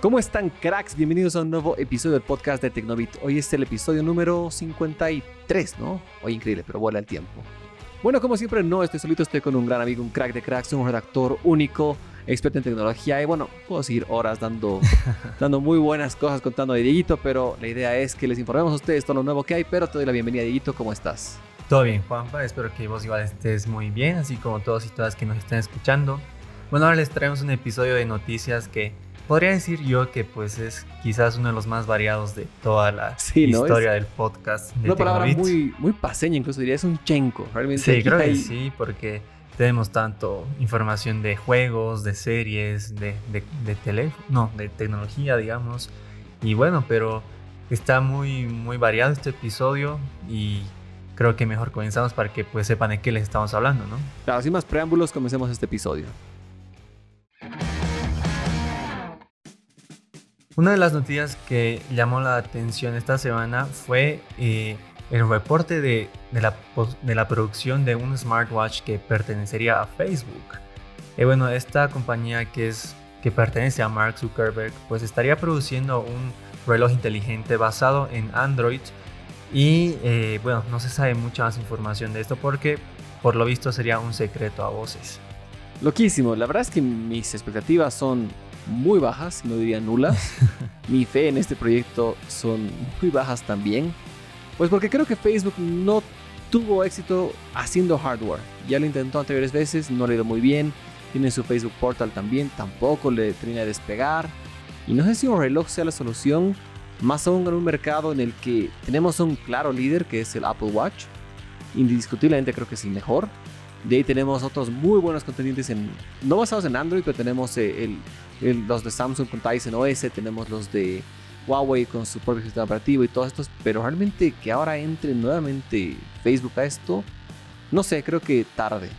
¿Cómo están cracks? Bienvenidos a un nuevo episodio del podcast de Tecnobit. Hoy es el episodio número 53, ¿no? Hoy increíble, pero vuela el tiempo. Bueno, como siempre, no estoy solito, estoy con un gran amigo, un crack de cracks, un redactor único, experto en tecnología y bueno, puedo seguir horas dando, dando muy buenas cosas contando de Dieguito, pero la idea es que les informemos a ustedes todo lo nuevo que hay, pero te doy la bienvenida, Dieguito, ¿cómo estás? Todo bien, Juanpa, espero que vos igual estés muy bien, así como todos y todas que nos están escuchando. Bueno, ahora les traemos un episodio de noticias que podría decir yo que pues es quizás uno de los más variados de toda la historia del podcast. De una palabra muy, muy paseña, incluso diría, es un chenco. Realmente sí, creo que sí, porque tenemos tanto información de juegos, de series, de, de, teléfono, no, de tecnología, digamos. Y bueno, pero está muy, muy variado este episodio y creo que mejor comenzamos para que pues sepan de qué les estamos hablando, ¿no? Claro, sin más preámbulos, comencemos este episodio. Una de las noticias que llamó la atención esta semana fue eh, el reporte de, la, de, la, producción de un smartwatch que pertenecería a Facebook. Y bueno, esta compañía que, es, que pertenece a Mark Zuckerberg, pues estaría produciendo un reloj inteligente basado en Android. Y eh, bueno, no se sabe mucha más información de esto porque por lo visto sería un secreto a voces. Loquísimo, la verdad es que mis expectativas son muy bajas, no diría nulas. Mi fe en este proyecto son muy bajas también. Pues porque creo que Facebook no tuvo éxito haciendo hardware. Ya lo intentó anteriores veces, no le dio muy bien. Tiene su Facebook Portal también, tampoco le termina de despegar. Y no sé si un reloj sea la solución, más aún en un mercado en el que tenemos un claro líder que es el Apple Watch. Indiscutiblemente creo que es el mejor. De ahí tenemos otros muy buenos contendientes en, no basados en Android, pero tenemos eh, el, los de Samsung con Tizen OS, tenemos los de Huawei con su propio sistema operativo y todos estos, pero realmente que ahora entre nuevamente Facebook a esto, no sé, creo que tarde.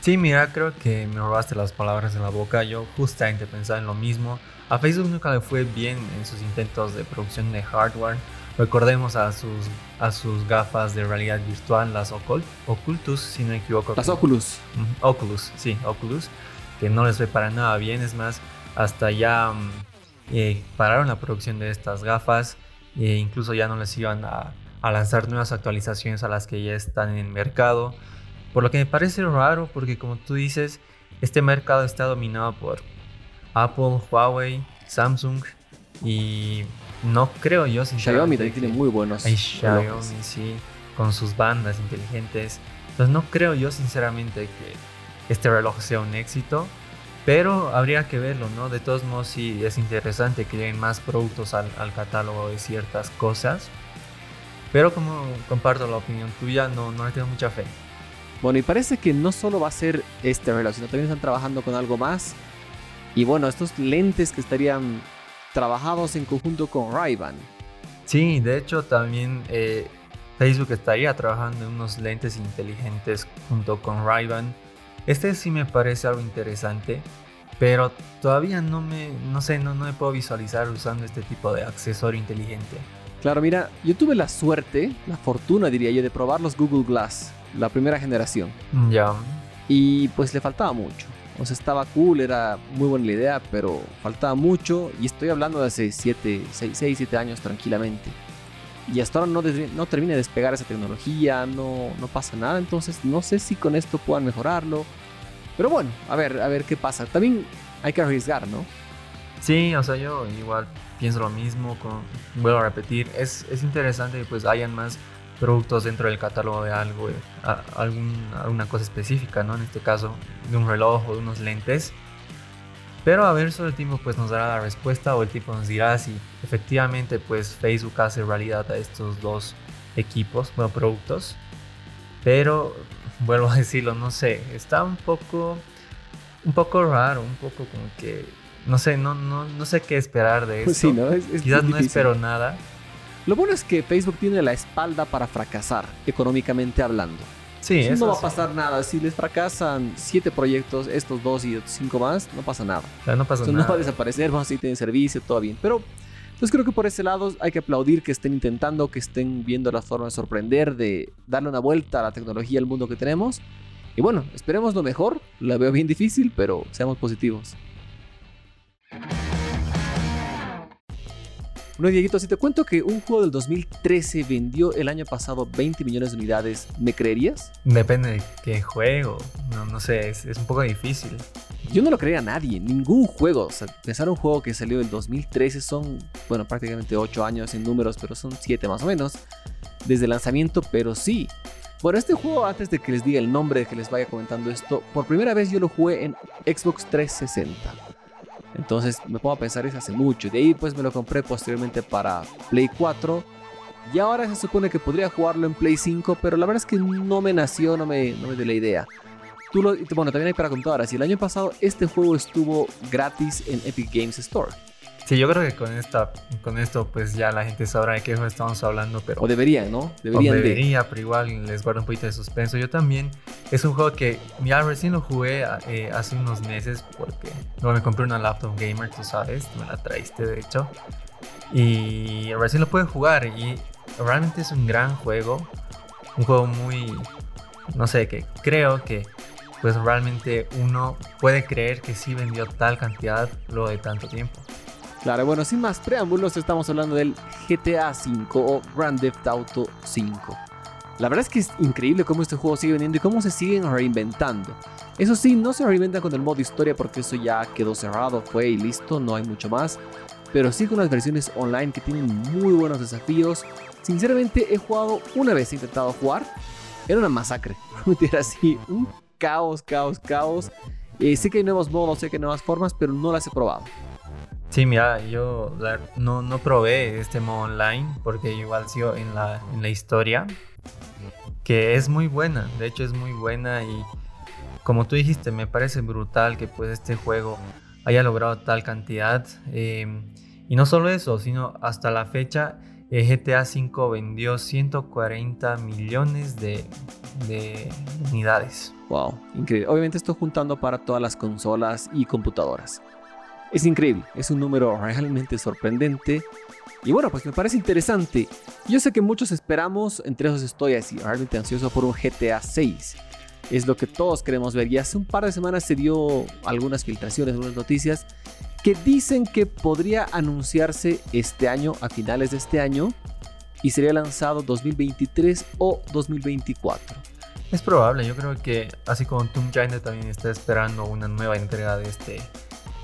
Sí, mira, creo que me robaste las palabras en la boca. Yo justamente pensaba en lo mismo. A Facebook nunca le fue bien en sus intentos de producción de hardware. Recordemos a sus, a sus gafas de realidad virtual, las Ocultus, si no me equivoco. Las Oculus. Oculus, sí, Oculus, que no les ve para nada bien. Es más, hasta ya mm, eh, pararon la producción de estas gafas e incluso ya no les iban a, a lanzar nuevas actualizaciones a las que ya están en el mercado. Por lo que me parece raro, porque como tú dices, este mercado está dominado por Apple, Huawei, Samsung y no creo yo, sinceramente. Xiaomi tiene muy buenos. Xiaomi, sí, con sus bandas inteligentes. Entonces no creo yo, sinceramente, que este reloj sea un éxito. Pero habría que verlo, ¿no? De todos modos, sí es interesante que lleguen más productos al, catálogo de ciertas cosas. Pero como comparto la opinión tuya, no, no le tengo mucha fe. Bueno, y parece que no solo va a ser este reloj, sino también están trabajando con algo más. Y bueno, estos lentes que estarían trabajados en conjunto con ray Sí, de hecho también eh, Facebook estaría trabajando en unos lentes inteligentes junto con ray Este sí me parece algo interesante, pero todavía no me, no sé, no, no me puedo visualizar usando este tipo de accesorio inteligente. Claro, mira, yo tuve la suerte, la fortuna diría yo, de probar los Google Glass, la primera generación. Ya. Y pues le faltaba mucho. O sea, estaba cool, era muy buena la idea, pero faltaba mucho. Y estoy hablando de hace 7, 6, 7 años tranquilamente. Y hasta ahora no, no termina de despegar esa tecnología, no, no pasa nada. Entonces no sé si con esto puedan mejorarlo. Pero bueno, a ver, a ver qué pasa. También hay que arriesgar, ¿no? Sí, o sea, yo igual pienso lo mismo. Vuelvo a repetir, es, es interesante que pues hayan más productos dentro del catálogo de algo, eh, alguna cosa específica, ¿no? En este caso, de un reloj o de unos lentes. Pero a ver, solo el tiempo pues nos dará la respuesta o el tipo nos dirá si efectivamente pues Facebook hace realidad a estos dos equipos, bueno, productos. Pero vuelvo a decirlo, no sé, está un poco un poco raro, un poco como que no sé, no no, no sé qué esperar de esto. Quizás no espero nada. Lo bueno es que Facebook tiene la espalda para fracasar, económicamente hablando. Sí, eso no va a pasar nada. Si les fracasan siete proyectos, estos dos y cinco más, no pasa nada. no pasa nada. No va a desaparecer, vamos a seguir teniendo servicio, todo bien. Pero pues creo que por ese lado hay que aplaudir que estén intentando, que estén viendo la forma de sorprender, de darle una vuelta a la tecnología, al mundo que tenemos. Y bueno, esperemos lo mejor. La veo bien difícil, pero seamos positivos. Bueno, Dieguito, si te cuento que un juego del 2013 vendió el año pasado 20 millones de unidades, ¿me creerías? Depende de qué juego. No, no sé, es, es un poco difícil. Yo no lo creía a nadie, ningún juego. O sea, pensar un juego que salió en 2013 son, bueno, prácticamente 8 años en números, pero son 7 más o menos, desde el lanzamiento, pero sí. Bueno, este juego, antes de que les diga el nombre, de que les vaya comentando esto, por primera vez yo lo jugué en Xbox 360. Entonces me pongo a pensar, es hace mucho. De ahí pues me lo compré posteriormente para Play 4. Y ahora se supone que podría jugarlo en Play 5, pero la verdad es que no me nació, no me, no me dio la idea. Tú lo, bueno, también hay para computadoras. Y el año pasado este juego estuvo gratis en Epic Games Store. Sí, yo creo que con esta, con esto, pues ya la gente sabrá de qué juego estamos hablando, pero. O deberían, ¿no? Deberían o debería, pero igual les guardo un poquito de suspenso. Yo también. Es un juego que ya recién lo jugué eh, hace unos meses porque luego me compré una laptop gamer, tú sabes, me la traiste de hecho. Y recién lo pude jugar y realmente es un gran juego. Un juego muy. No sé, que creo que pues realmente uno puede creer que sí vendió tal cantidad luego de tanto tiempo. Claro, bueno, sin más preámbulos, estamos hablando del GTA V o Grand Theft Auto 5. La verdad es que es increíble cómo este juego sigue vendiendo y cómo se siguen reinventando. Eso sí, no se reinventan con el modo historia porque eso ya quedó cerrado, fue y listo, no hay mucho más. Pero sí con las versiones online que tienen muy buenos desafíos. Sinceramente he jugado una vez, he intentado jugar. Era una masacre. Era así, un caos, caos, caos. Eh, sé que hay nuevos modos, sé que hay nuevas formas, pero no las he probado. Sí, mira, yo no, no probé este modo online porque igual sigo en la, en la historia, que es muy buena, de hecho es muy buena y como tú dijiste, me parece brutal que pues este juego haya logrado tal cantidad. Em, y no solo eso, sino hasta la fecha eh, GTA V vendió 140 millones de, de, unidades. Wow, increíble. Obviamente estoy juntando para todas las consolas y computadoras. Es increíble, es un número realmente sorprendente. Y bueno, pues me parece interesante. Yo sé que muchos esperamos, entre esos estoy así, realmente ansioso por un GTA 6. Es lo que todos queremos ver. Y hace un par de semanas se dio algunas filtraciones, algunas noticias que dicen que podría anunciarse este año, a finales de este año, y sería lanzado 2023 o 2024. Es probable, yo creo que así como Tomb Raider también está esperando una nueva entrega de este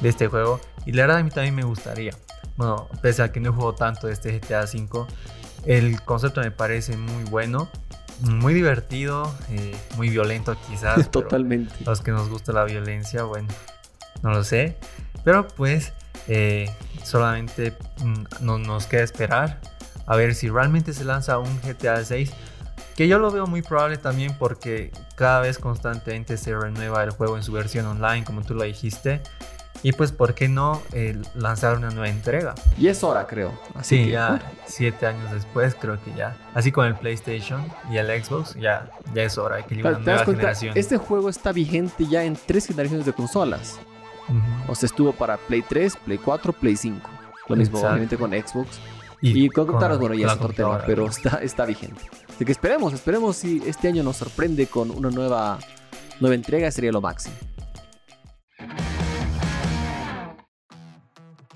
de este juego. Y la verdad a mí también me gustaría. Bueno, pese a que no he jugado tanto de este GTA V, el concepto me parece muy bueno, muy divertido, eh, muy violento quizás. Totalmente. Los que nos gusta la violencia, bueno, no lo sé. Pero pues eh, solamente mm, no, nos queda esperar a ver si realmente se lanza un GTA 6. Que yo lo veo muy probable también porque cada vez constantemente se renueva el juego en su versión online, como tú lo dijiste. Y pues, ¿por qué no eh, lanzar una nueva entrega? Y es hora, creo. Así sí, ya siete años después, creo que ya. Así con el PlayStation y el Xbox, ya, ya es hora. Hay que llegar una nueva generación. Este juego está vigente ya en tres generaciones de consolas. O sea, estuvo para Play 3, Play 4, Play 5. Lo mismo, obviamente, con Xbox. Y, con computadoras, bueno, ya es otro tema, pero está, está vigente. Así que esperemos, esperemos si este año nos sorprende con una nueva, nueva entrega, sería lo máximo.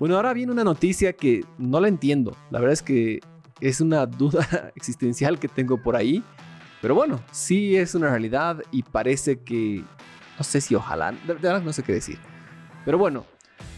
Bueno, ahora viene una noticia que no la entiendo. La verdad es que es una duda existencial que tengo por ahí. Pero bueno, sí es una realidad y parece que... No sé si ojalá, de verdad no sé qué decir. Pero bueno,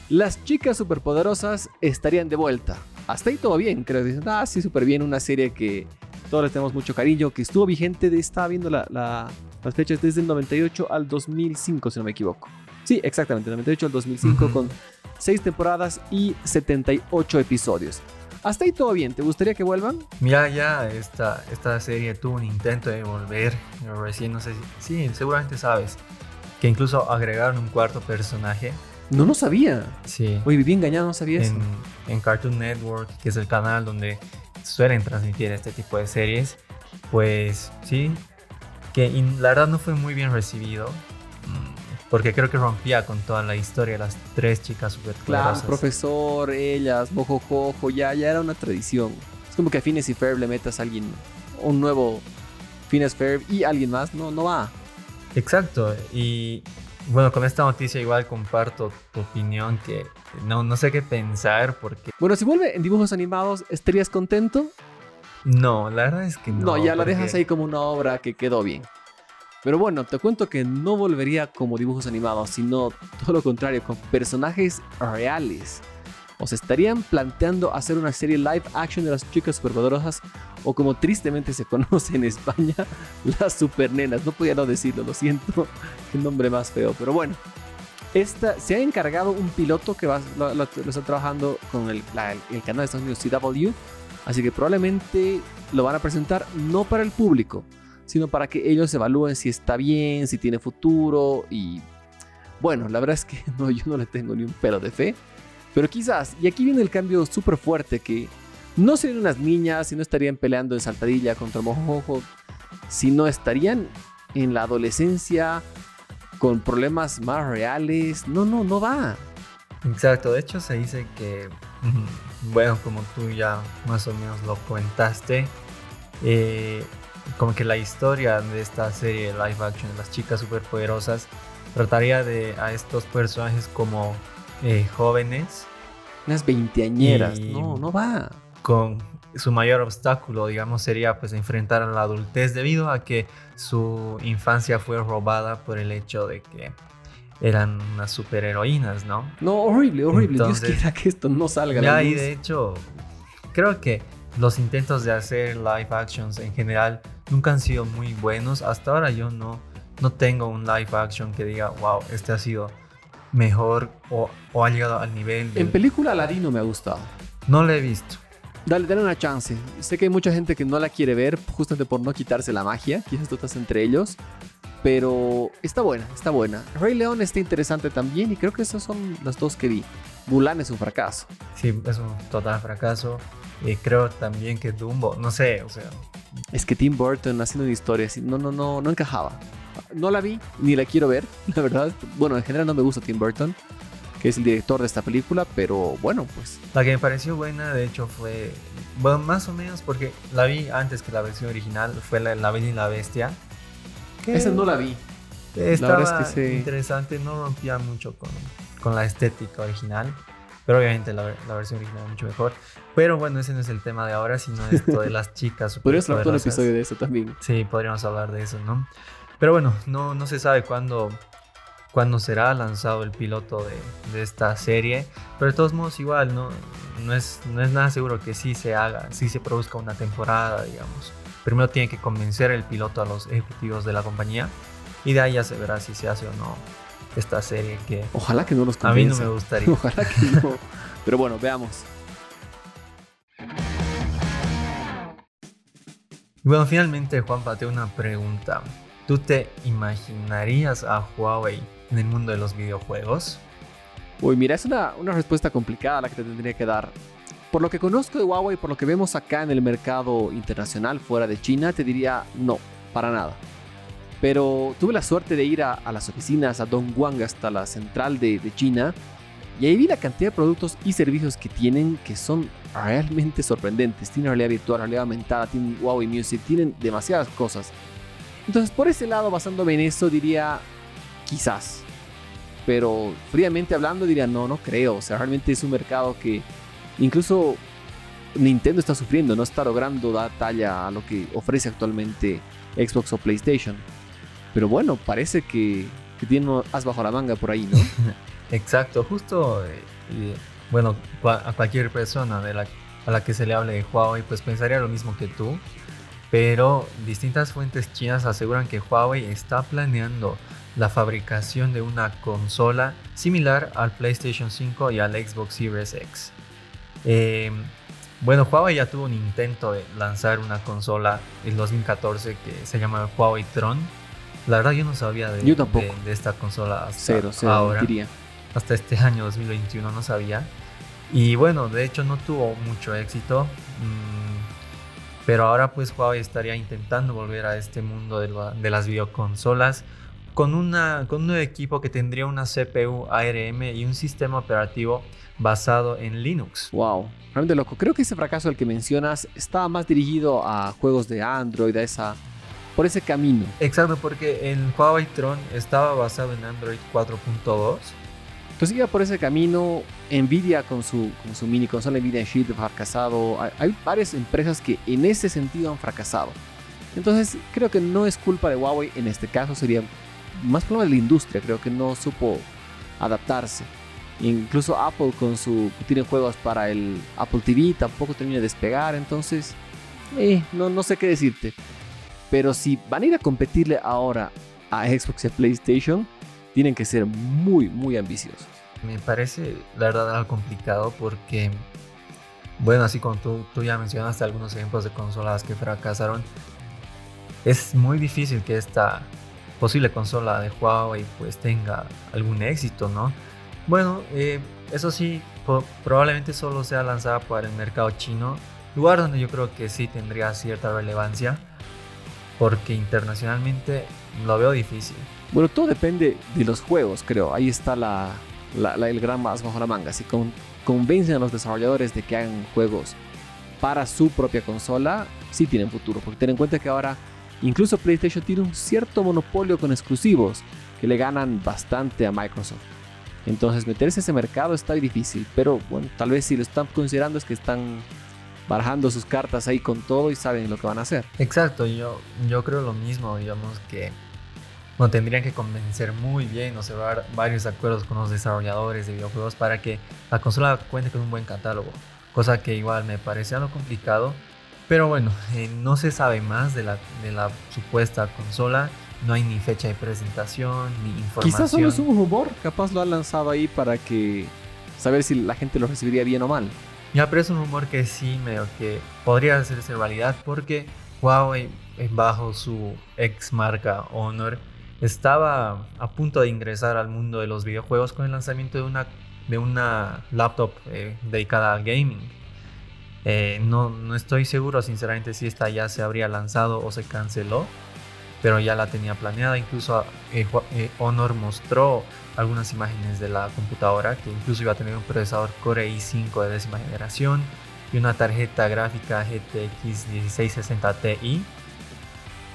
las chicas superpoderosas estarían de vuelta. Hasta ahí todo bien, creo. Dicen, ah, sí, súper bien. Una serie que todos le tenemos mucho cariño, que estuvo vigente, de, estaba viendo las fechas desde el 98 al 2005, si no me equivoco. Sí, exactamente, 98 al 2005 con 6 temporadas y 78 episodios. Hasta ahí todo bien, ¿te gustaría que vuelvan? Mira, ya esta, esta serie tuvo un intento de volver, recién no sé si... Sí, seguramente sabes, que incluso agregaron un cuarto personaje. No lo sabía. Sí. Oye, viví engañado, no sabía en, En Cartoon Network, que es el canal donde suelen transmitir este tipo de series, pues sí, que la verdad no fue muy bien recibido. Porque creo que rompía con toda la historia, las tres chicas super Claro, profesor, ellas, mojojojo, ya, ya era una tradición. Es como que a Fines y Ferb le metas a alguien, un nuevo Fines Ferb y alguien más, no, no va. Exacto, y Bueno, con esta noticia igual comparto tu opinión que no, no sé qué pensar porque... Bueno, si vuelve en dibujos animados, ¿estarías contento? No, la verdad es que no. No, ya la porque- dejas ahí como una obra que quedó bien. Pero bueno, te cuento que no volvería como dibujos animados, sino todo lo contrario, con personajes reales. O se estarían planteando hacer una serie live action de las chicas superpoderosas, o como tristemente se conoce en España, las supernenas. No podía no decirlo, lo siento, qué nombre más feo. Pero bueno, esta, se ha encargado un piloto que va, lo, está trabajando con el, el canal de Estados Unidos CW, así que probablemente lo van a presentar no para el público, sino para que ellos evalúen si está bien, si tiene futuro y bueno, la verdad es que no, yo no le tengo ni un pelo de fe, pero quizás, y aquí viene el cambio súper fuerte que no serían unas niñas, si no estarían peleando en saltadilla contra Mojojojo, sino estarían en la adolescencia con problemas más reales, no, no, no va. Exacto, de hecho se dice que, bueno, como tú ya más o menos lo comentaste, eh, como que la historia de esta serie live action de las chicas superpoderosas trataría de a estos personajes como eh, jóvenes Unas veinteañeras, no, no va. con su mayor obstáculo, digamos, sería pues enfrentar a la adultez debido a que su infancia fue robada por el hecho de que eran unas superheroínas, ¿no? No, horrible, horrible. Dios quiera que esto no salga Ya, y de hecho, creo que los intentos de hacer live actions en general nunca han sido muy buenos. Hasta ahora yo no, no tengo un live action que diga, wow, este ha sido mejor o, o ha llegado al nivel. En del-". película Ladino me ha gustado. No lo he visto. Dale, dale una chance. Sé que hay mucha gente que no la quiere ver justamente por no quitarse la magia. Quizás tú estás entre ellos. Pero está buena, está buena. Rey León está interesante también y creo que esos son los dos que vi. Mulan es un fracaso. Sí, es un total fracaso. Y creo también que Dumbo, no sé, o sea, Es que Tim Burton haciendo una historia así, no, no, no, no encajaba. No la vi, ni la quiero ver, la verdad. Bueno, en general no me gusta Tim Burton, que es el director de esta película, pero bueno, pues la que me pareció buena, de hecho, fue, bueno, más o menos porque la vi antes que la versión original, fue la, la Bella y la Bestia. que esa no la vi. Estaba verdad es que sí. interesante, no rompía mucho con, con la estética original, pero obviamente la, la versión original es mucho mejor. Pero bueno, ese no es el tema de ahora, sino esto de las chicas Podrías hablar un episodio de eso también. Sí, podríamos hablar de eso, ¿no? Pero bueno, no, no se sabe cuándo, cuándo será lanzado el piloto de, de esta serie. Pero de todos modos, igual, no, no, es, no es nada seguro que sí se haga, sí se produzca una temporada, digamos. Primero tiene que convencer el piloto a los ejecutivos de la compañía. Y de ahí ya se verá si se hace o no esta serie que Ojalá que no nos a mí no convenza. me gustaría. Ojalá que no. Pero bueno, veamos. Bueno, finalmente, Juanpa, te una pregunta. ¿Tú te imaginarías a Huawei en el mundo de los videojuegos? Uy, mira, es una, una respuesta complicada la que te tendría que dar. Por lo que conozco de Huawei, por lo que vemos acá en el mercado internacional fuera de China, te diría no, para nada. Pero tuve la suerte de ir a, las oficinas, a Dongguan, hasta la central de, de China, y ahí vi la cantidad de productos y servicios que tienen que son realmente sorprendentes. Tienen realidad virtual, realidad aumentada, tienen Huawei Music, tienen demasiadas cosas. Entonces, por ese lado, basándome en eso, diría quizás. Pero fríamente hablando, diría no, no creo. O sea, realmente es un mercado que incluso Nintendo está sufriendo, no está logrando dar talla a lo que ofrece actualmente Xbox o PlayStation. Pero bueno, parece que, que tiene as bajo la manga por ahí, ¿no? Exacto, justo, eh, bueno, a cualquier persona de la, a la que se le hable de Huawei, pues pensaría lo mismo que tú, pero distintas fuentes chinas aseguran que Huawei está planeando la fabricación de una consola similar al PlayStation 5 y al Xbox Series X. Eh, bueno, Huawei ya tuvo un intento de lanzar una consola en 2014 que se llama Huawei Tron. La verdad yo no sabía de, Yo de- de esta consola hasta Cero, cero, ahora diría. hasta este año 2021, no sabía. Y bueno, de hecho no tuvo mucho éxito. mm, pero ahora pues Huawei estaría intentando volver a este mundo de, la- de las videoconsolas con, una, con un equipo que tendría una CPU ARM y un sistema operativo basado en Linux. Wow, realmente loco. Creo que ese fracaso del que mencionas estaba más dirigido a juegos de Android, a esa por ese camino. Exacto, porque el Huawei Tron estaba basado en Android 4.2. Entonces iba por ese camino. Nvidia con su, con su mini consola Nvidia Shield fracasado. Hay, hay varias empresas que en ese sentido han fracasado. Entonces creo que no es culpa de Huawei. En este caso sería más problema de la industria. Creo que no supo adaptarse. Incluso Apple con su tiene juegos para el Apple TV tampoco termina de despegar. Entonces eh, no, no sé qué decirte. Pero si van a ir a competirle ahora a Xbox y a PlayStation, tienen que ser muy, muy ambiciosos. Me parece, la verdad, algo complicado porque, bueno, así como tú, tú ya mencionaste algunos ejemplos de consolas que fracasaron, es muy difícil que esta posible consola de Huawei pues tenga algún éxito, ¿no? Bueno, eh, eso sí, probablemente solo sea lanzada para el mercado chino, lugar donde yo creo que sí tendría cierta relevancia, porque internacionalmente lo veo difícil. Bueno, todo depende de los juegos, creo. Ahí está la, el gran más bajo la manga. Si con, convencen a los desarrolladores de que hagan juegos para su propia consola, sí tienen futuro. Porque ten en cuenta que ahora incluso PlayStation tiene un cierto monopolio con exclusivos que le ganan bastante a Microsoft. Entonces meterse en ese mercado está difícil. Pero bueno, tal vez si lo están considerando es que están barajando sus cartas ahí con todo y saben lo que van a hacer. Exacto, yo, yo creo lo mismo, digamos que no tendrían que convencer muy bien o cerrar varios acuerdos con los desarrolladores de videojuegos para que la consola cuente con un buen catálogo, cosa que igual me parece algo complicado, pero bueno, eh, no se sabe más de la, de la supuesta consola. No hay ni fecha de presentación, ni información. Quizás solo es un rumor, capaz lo han lanzado ahí para que saber si la gente lo recibiría bien o mal. Ya, pero es un rumor que sí, medio que podría hacerse realidad porque Huawei, eh, bajo su ex marca Honor, estaba a punto de ingresar al mundo de los videojuegos con el lanzamiento de una, de una laptop eh, dedicada al gaming. Eh, no, no estoy seguro, sinceramente, si esta ya se habría lanzado o se canceló, pero ya la tenía planeada. Incluso Honor mostró algunas imágenes de la computadora que incluso iba a tener un procesador Core i5 de décima generación y una tarjeta gráfica GTX 1660 Ti.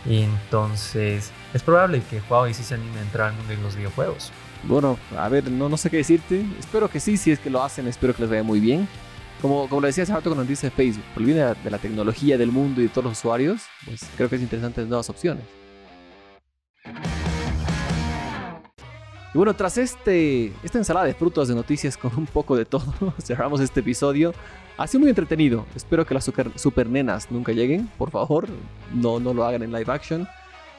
Y entonces es probable que Huawei sí se anime a entrar al mundo de los videojuegos. Bueno, a ver, no, no sé qué decirte. Espero que sí, si es que lo hacen, espero que les vaya muy bien. Como, como lo decía hace rato cuando dice Facebook, por el bien de la, de la tecnología, del mundo y de todos los usuarios, pues creo que es interesante nuevas opciones. Y bueno, tras este, esta ensalada de frutos de noticias con un poco de todo, cerramos este episodio. Ha sido muy entretenido. Espero que las super, nenas nunca lleguen, por favor. No, no lo hagan en live action.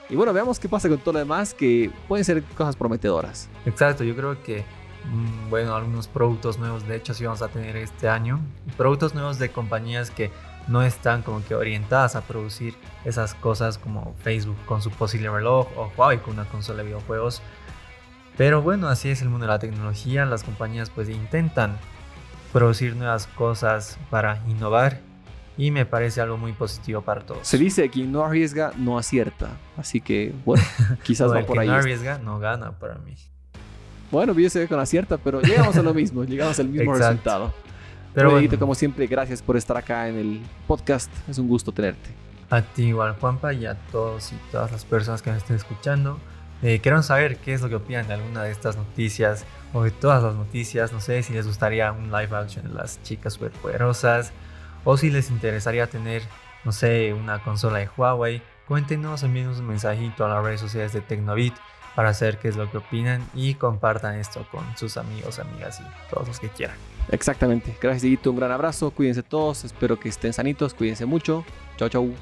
Y bueno, veamos qué pasa con todo lo demás, que pueden ser cosas prometedoras. Exacto, yo creo que, mm, bueno, algunos productos nuevos, de hecho, sí vamos a tener este año. Productos nuevos de compañías que no están como que orientadas a producir esas cosas como Facebook con su posible reloj o Huawei con una consola de videojuegos pero bueno, así es el mundo de la tecnología. Las compañías pues intentan producir nuevas cosas para innovar y me parece algo muy positivo para todos. Se dice que no arriesga no acierta, así que bueno, quizás va por ahí. Quien no arriesga no gana para mí. Bueno, yo sé con acierta, pero llegamos a lo mismo, llegamos al mismo resultado. Pero bueno, como siempre, gracias por estar acá en el podcast. Es un gusto tenerte. A ti igual, Juanpa, y a todos y todas las personas que nos estén escuchando. Eh, quiero saber qué es lo que opinan de alguna de estas noticias o de todas las noticias. No sé si les gustaría un live action de las chicas superpoderosas o si les interesaría tener, no sé, una consola de Huawei. Cuéntenos, envíenos un mensajito a las redes sociales de Tecnobit para saber qué es lo que opinan y compartan esto con sus amigos, amigas y todos los que quieran. Exactamente. Gracias, Dieguito. Un gran abrazo. Cuídense todos. Espero que estén sanitos. Cuídense mucho. Chau, chau.